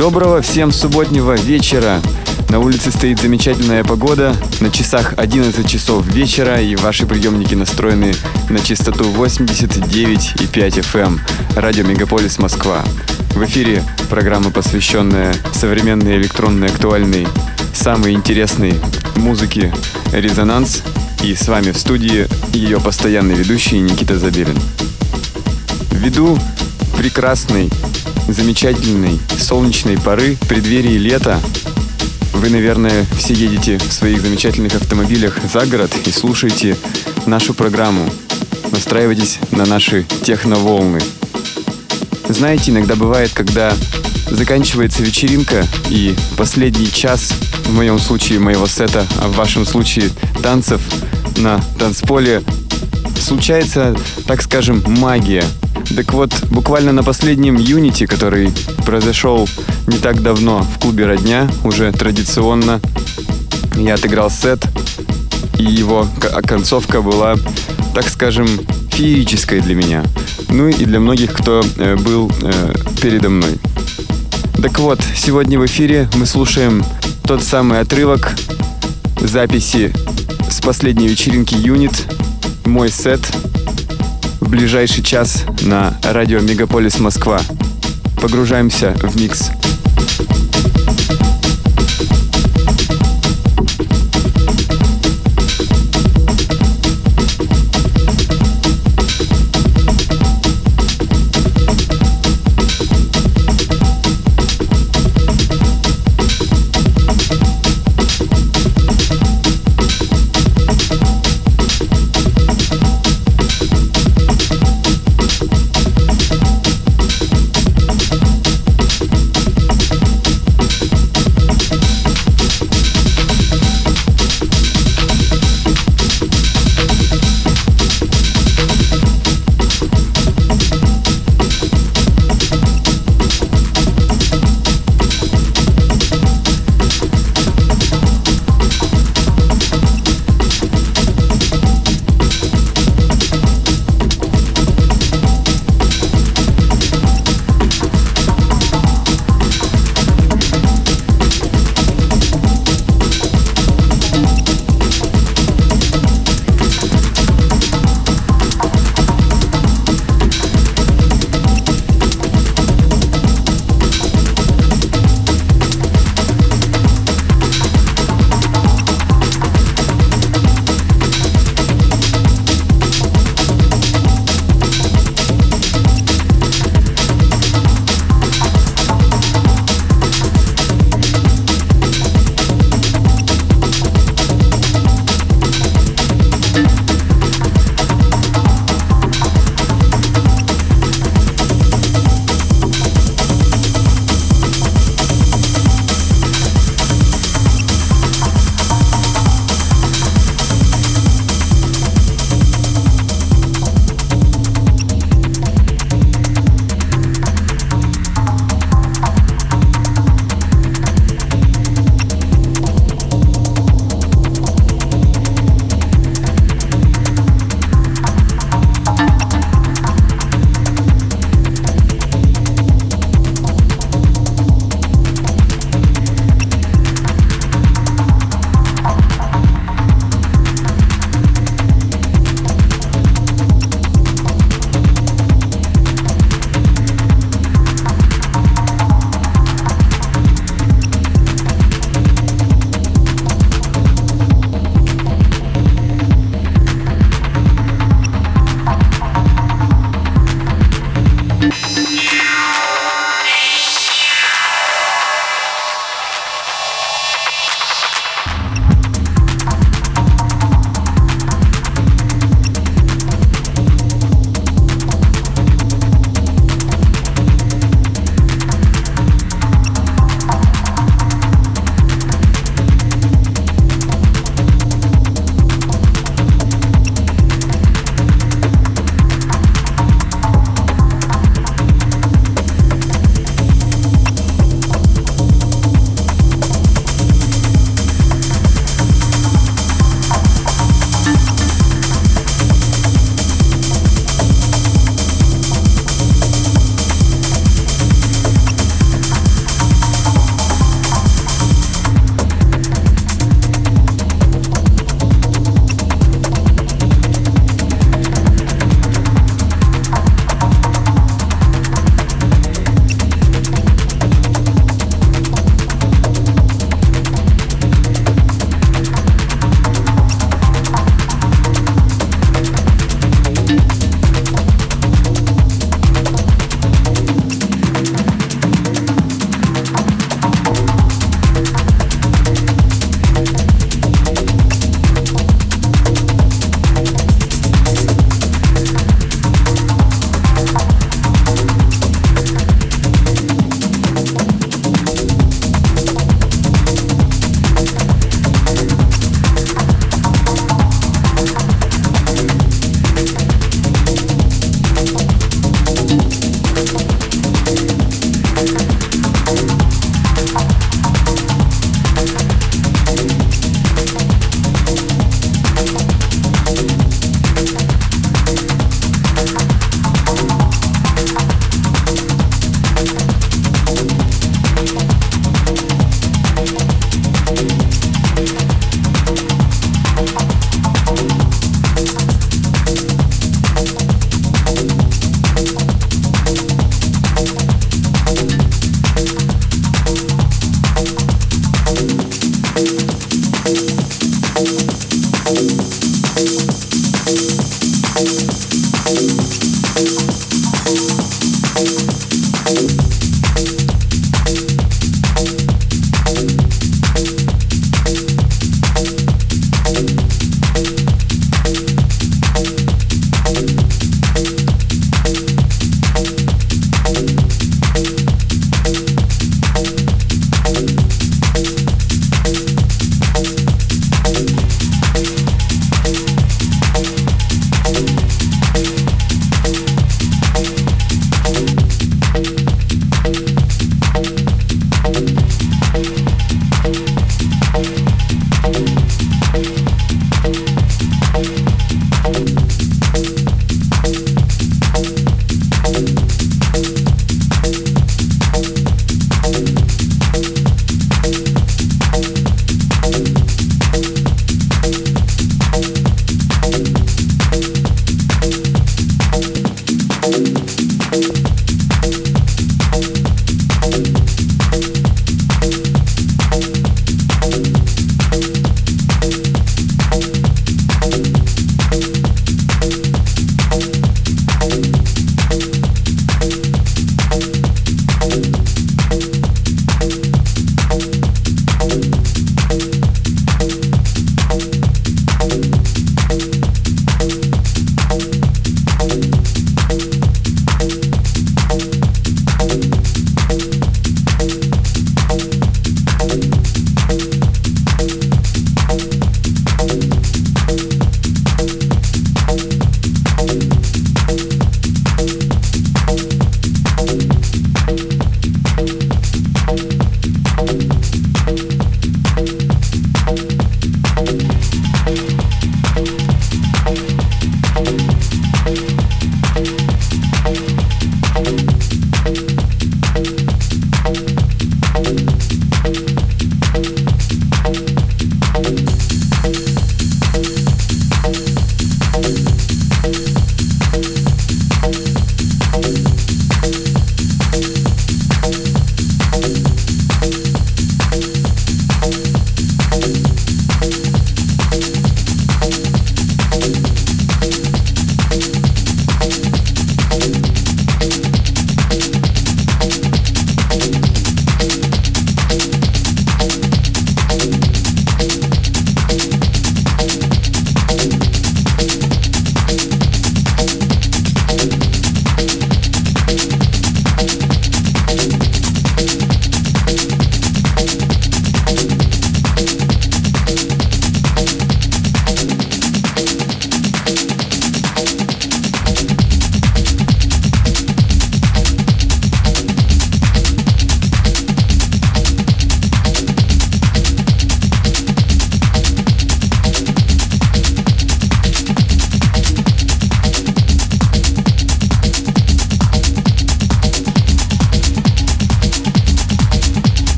Доброго всем субботнего вечера. На улице стоит замечательная погода. На часах 11 часов вечера и ваши приемники настроены на частоту 89,5 FM. Эм. Радио Мегаполис Москва. В эфире программа, посвященная современной электронной актуальной, самой интересной музыке «Резонанс». И с вами в студии ее постоянный ведущий Никита Забелин. Ввиду прекрасной замечательной солнечной поры, в преддверии лета. Вы, наверное, все едете в своих замечательных автомобилях за город и слушаете нашу программу. Настраивайтесь на наши техноволны. Знаете, иногда бывает, когда заканчивается вечеринка и последний час, в моем случае моего сета, а в вашем случае танцев на танцполе, случается, так скажем, магия – так вот, буквально на последнем Unity, который произошел не так давно в клубе «Родня», уже традиционно я отыграл сет, и его концовка была, так скажем, феерической для меня. Ну и для многих, кто э, был э, передо мной. Так вот, сегодня в эфире мы слушаем тот самый отрывок записи с последней вечеринки Unit, мой сет — ближайший час на радио Мегаполис Москва. Погружаемся в микс.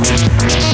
Let's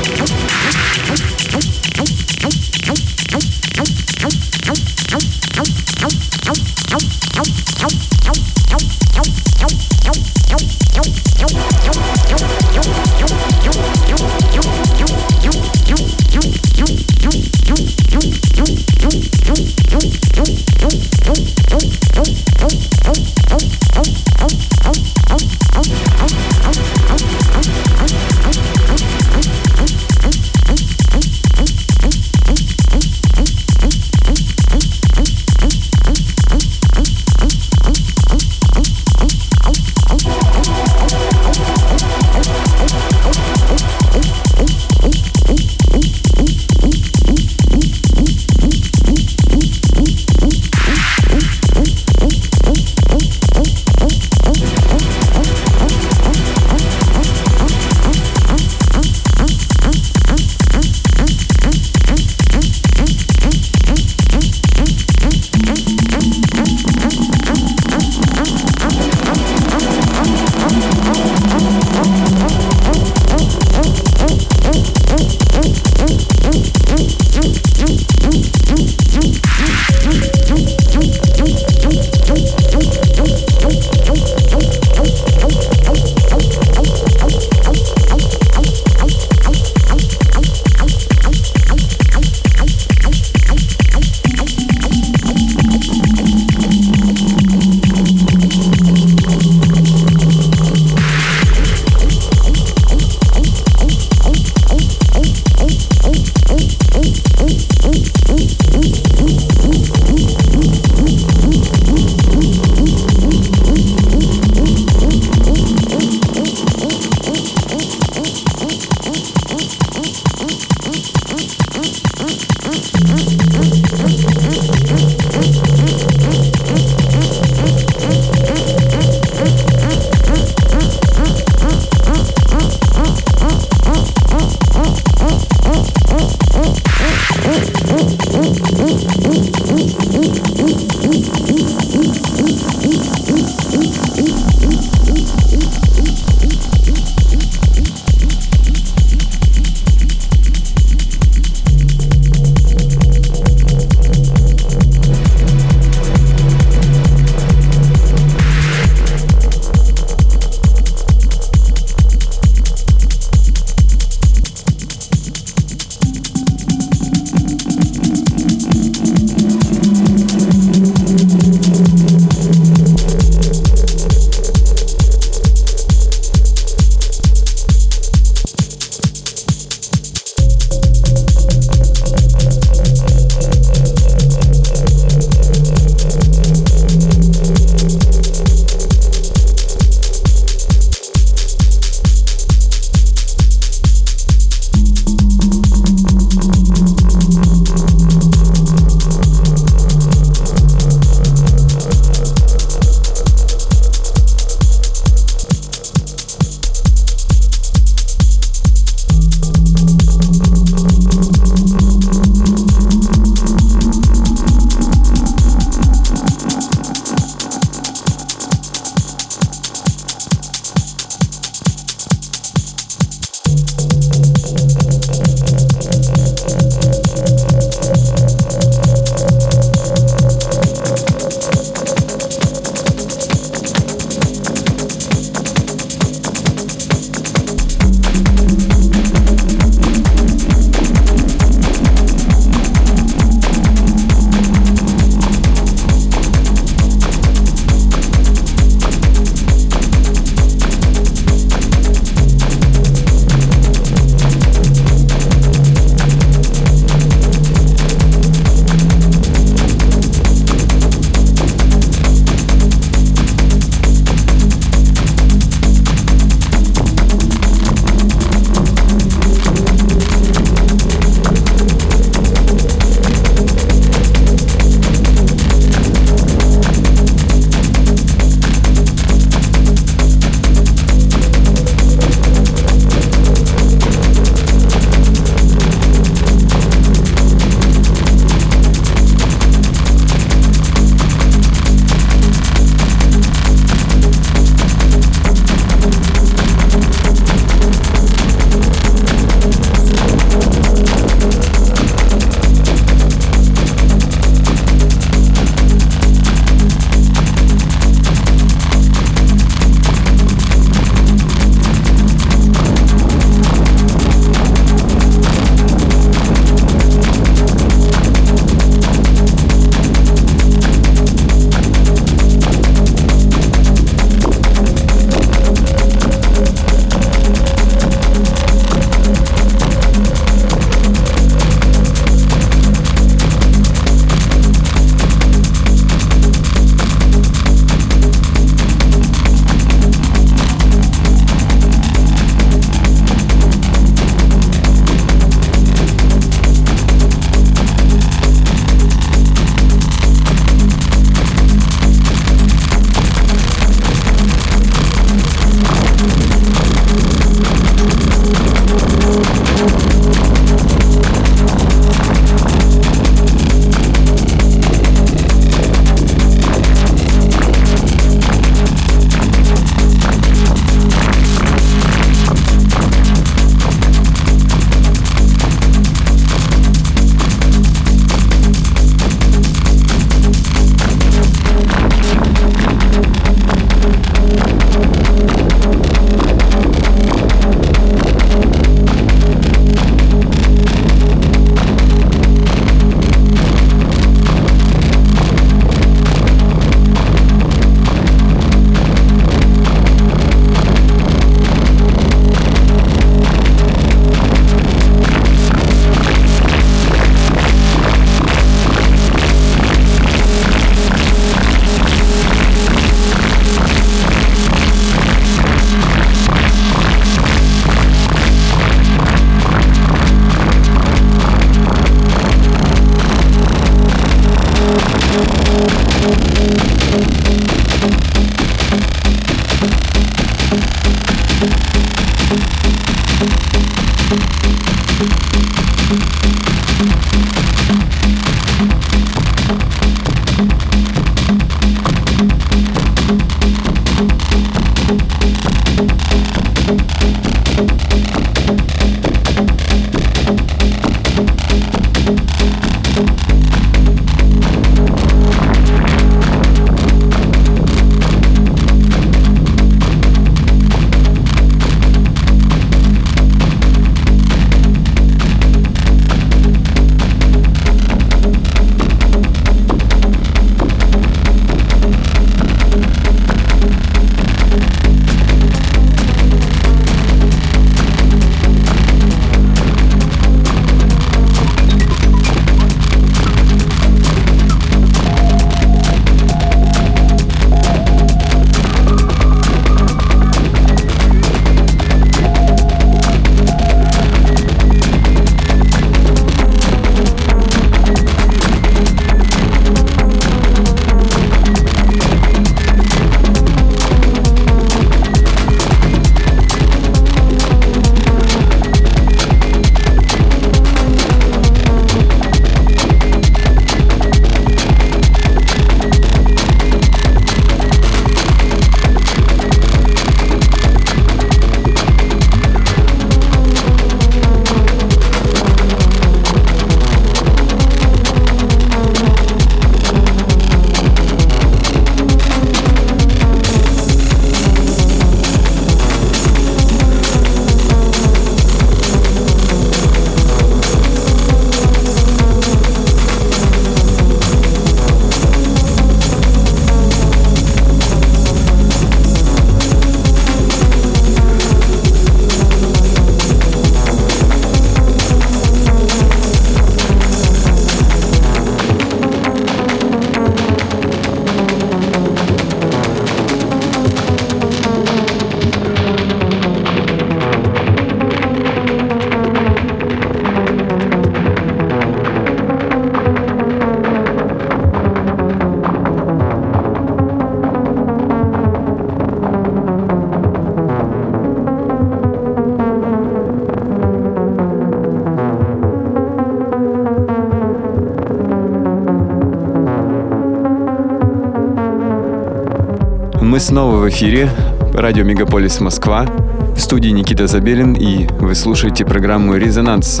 Мы снова в эфире. Радио Мегаполис Москва. В студии Никита Забелин и вы слушаете программу «Резонанс».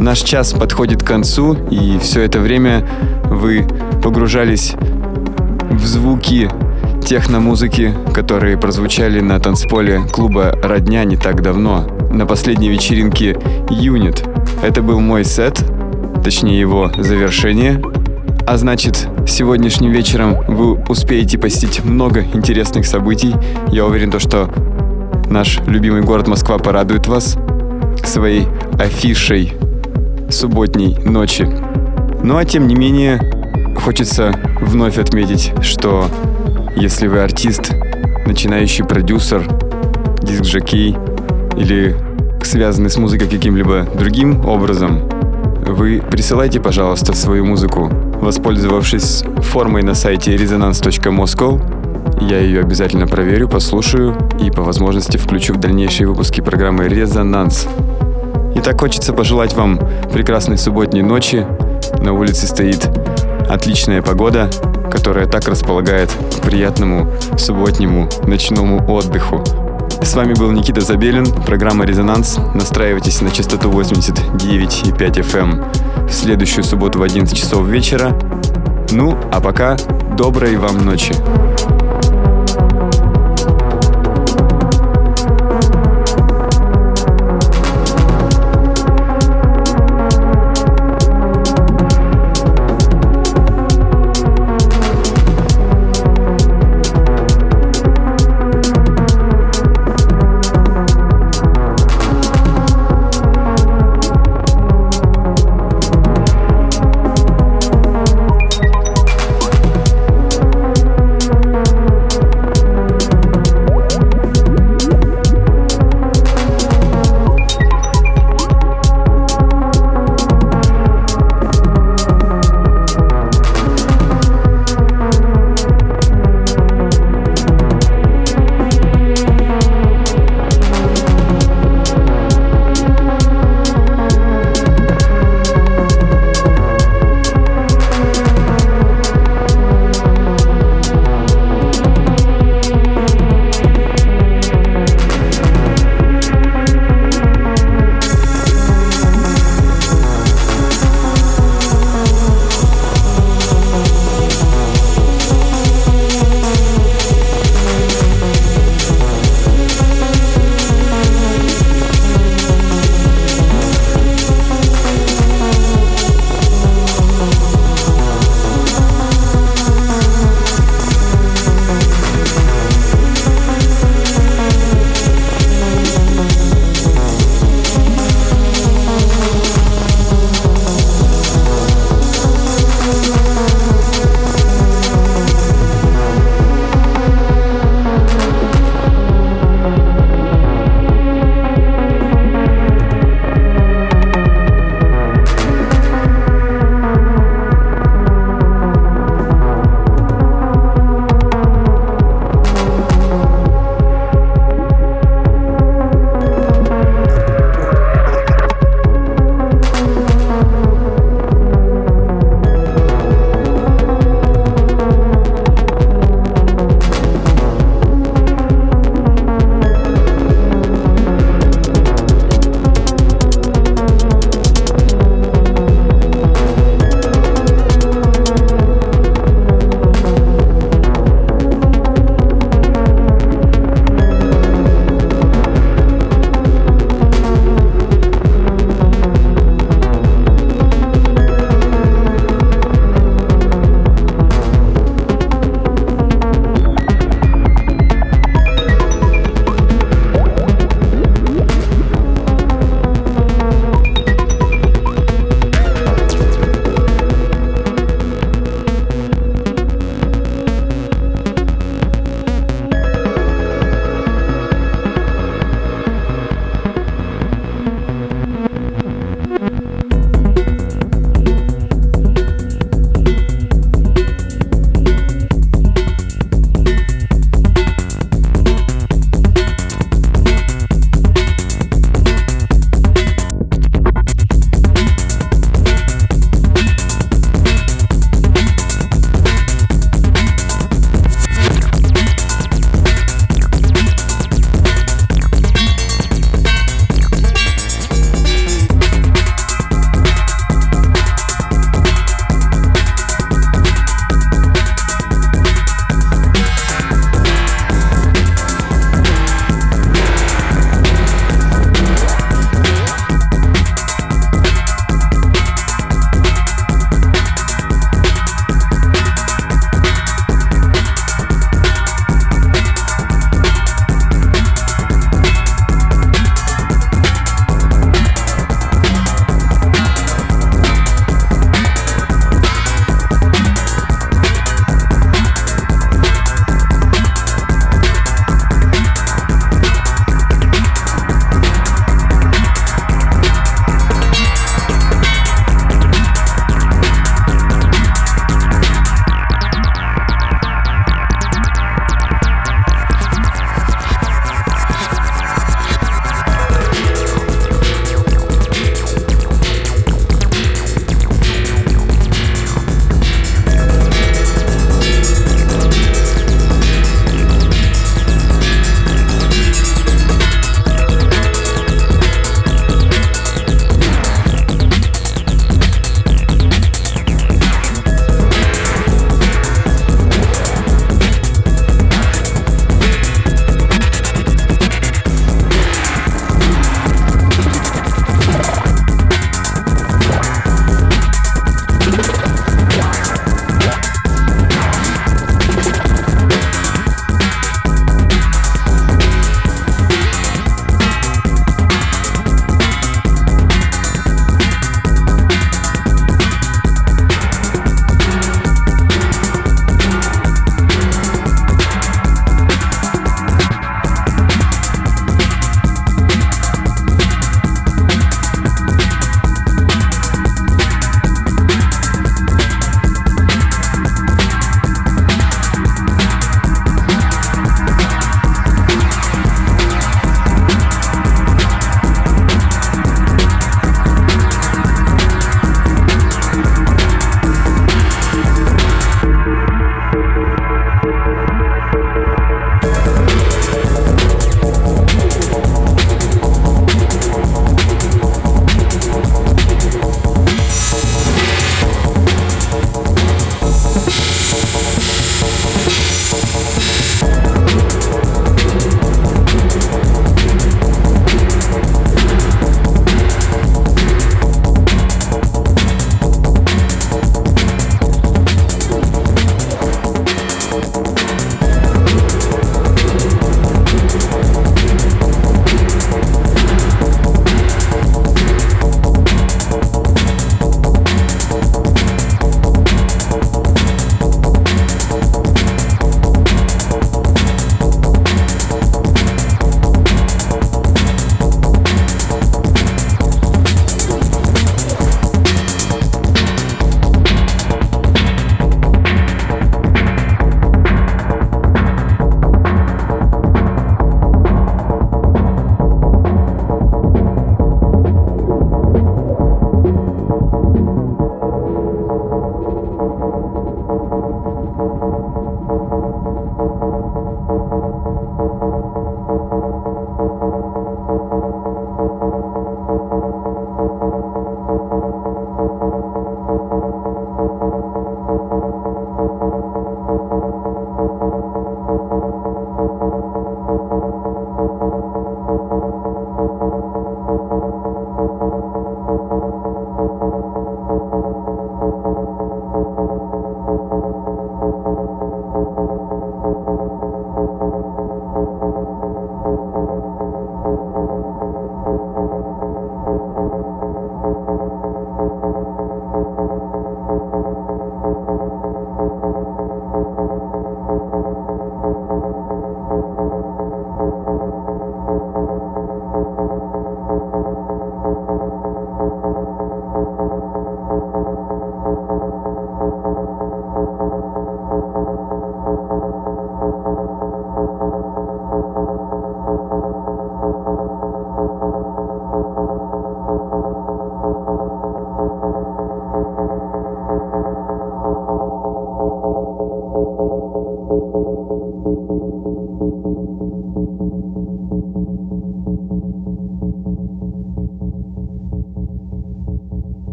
Наш час подходит к концу, и все это время вы погружались в звуки техномузыки, которые прозвучали на танцполе клуба «Родня» не так давно, на последней вечеринке «Юнит». Это был мой сет, точнее его завершение. А значит, сегодняшним вечером вы успеете посетить много интересных событий. Я уверен, то, что наш любимый город Москва порадует вас своей афишей субботней ночи. Ну а тем не менее, хочется вновь отметить, что если вы артист, начинающий продюсер, диск-жокей или связанный с музыкой каким-либо другим образом, вы присылайте, пожалуйста, свою музыку, воспользовавшись формой на сайте resonance.moscow. Я ее обязательно проверю, послушаю и по возможности включу в дальнейшие выпуски программы «Резонанс». И так хочется пожелать вам прекрасной субботней ночи. На улице стоит отличная погода, которая так располагает к приятному субботнему ночному отдыху. С вами был Никита Забелин, программа «Резонанс». Настраивайтесь на частоту 89,5 FM эм в следующую субботу в 11 часов вечера. Ну, а пока доброй вам ночи.